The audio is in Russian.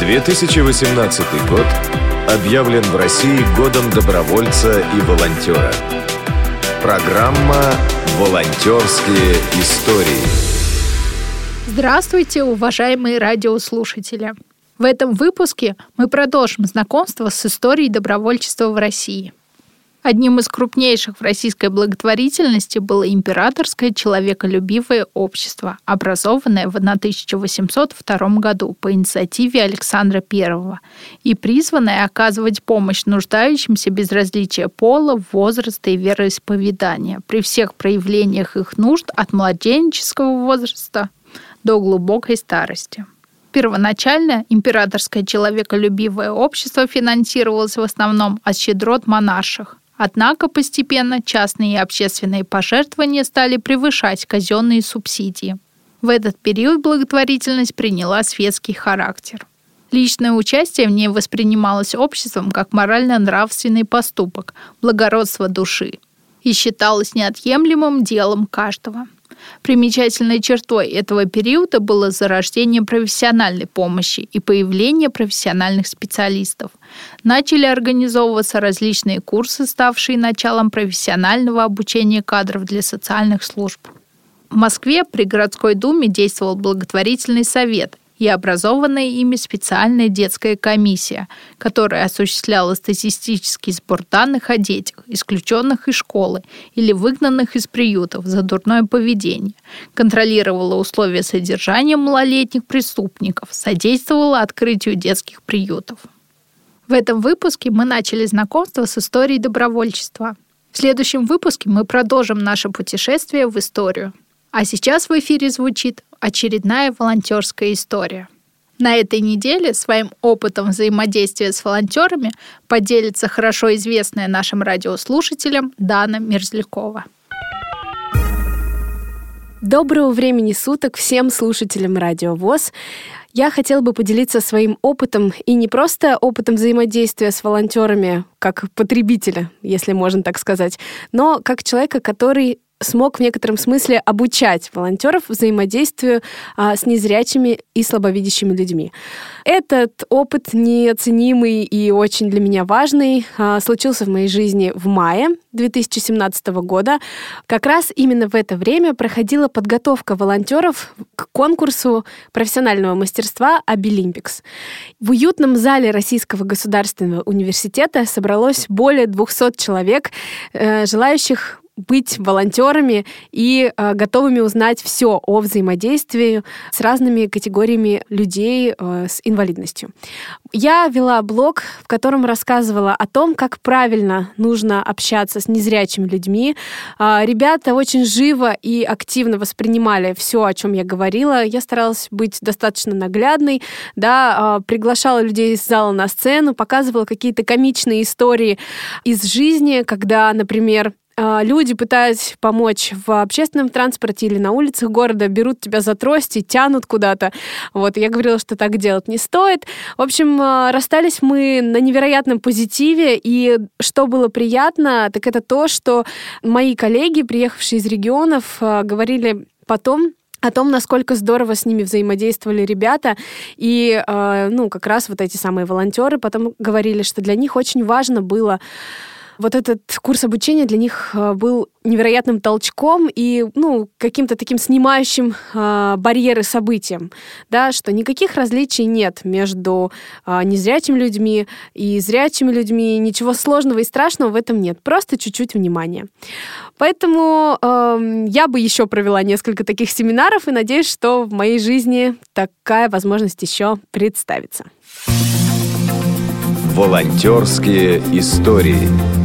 2018 год объявлен в России годом добровольца и волонтера. Программа «Волонтерские истории». Здравствуйте, уважаемые радиослушатели! В этом выпуске мы продолжим знакомство с историей добровольчества в России – Одним из крупнейших в российской благотворительности было императорское человеколюбивое общество, образованное в 1802 году по инициативе Александра I и призванное оказывать помощь нуждающимся без различия пола, возраста и вероисповедания при всех проявлениях их нужд от младенческого возраста до глубокой старости. Первоначально императорское человеколюбивое общество финансировалось в основном от щедрот монарших, Однако постепенно частные и общественные пожертвования стали превышать казенные субсидии. В этот период благотворительность приняла светский характер. Личное участие в ней воспринималось обществом как морально-нравственный поступок, благородство души и считалось неотъемлемым делом каждого – Примечательной чертой этого периода было зарождение профессиональной помощи и появление профессиональных специалистов. Начали организовываться различные курсы, ставшие началом профессионального обучения кадров для социальных служб. В Москве при городской думе действовал благотворительный совет, и образованная ими специальная детская комиссия, которая осуществляла статистический сбор данных о детях, исключенных из школы или выгнанных из приютов за дурное поведение, контролировала условия содержания малолетних преступников, содействовала открытию детских приютов. В этом выпуске мы начали знакомство с историей добровольчества. В следующем выпуске мы продолжим наше путешествие в историю. А сейчас в эфире звучит очередная волонтерская история. На этой неделе своим опытом взаимодействия с волонтерами поделится хорошо известная нашим радиослушателям Дана Мерзлякова. Доброго времени суток всем слушателям Радио ВОЗ. Я хотела бы поделиться своим опытом, и не просто опытом взаимодействия с волонтерами, как потребителя, если можно так сказать, но как человека, который смог в некотором смысле обучать волонтеров взаимодействию а, с незрячими и слабовидящими людьми. Этот опыт неоценимый и очень для меня важный а, случился в моей жизни в мае 2017 года. Как раз именно в это время проходила подготовка волонтеров к конкурсу профессионального мастерства Обилимпикс. В уютном зале Российского государственного университета собралось более 200 человек, э, желающих быть волонтерами и э, готовыми узнать все о взаимодействии с разными категориями людей э, с инвалидностью. Я вела блог, в котором рассказывала о том, как правильно нужно общаться с незрячими людьми. Э, ребята очень живо и активно воспринимали все, о чем я говорила. Я старалась быть достаточно наглядной, да, э, приглашала людей из зала на сцену, показывала какие-то комичные истории из жизни, когда, например, люди, пытаясь помочь в общественном транспорте или на улицах города, берут тебя за трость и тянут куда-то. Вот, я говорила, что так делать не стоит. В общем, а, расстались мы на невероятном позитиве, и что было приятно, так это то, что мои коллеги, приехавшие из регионов, а, говорили потом, о том, насколько здорово с ними взаимодействовали ребята. И, э, ну, как раз вот эти самые волонтеры потом говорили, что для них очень важно было вот этот курс обучения для них э, был невероятным толчком и ну, каким-то таким снимающим э, барьеры событием, да, что никаких различий нет между э, незрячими людьми и зрячими людьми, ничего сложного и страшного в этом нет, просто чуть-чуть внимания. Поэтому э, я бы еще провела несколько таких семинаров и надеюсь, что в моей жизни такая возможность еще представится. Волонтерские истории.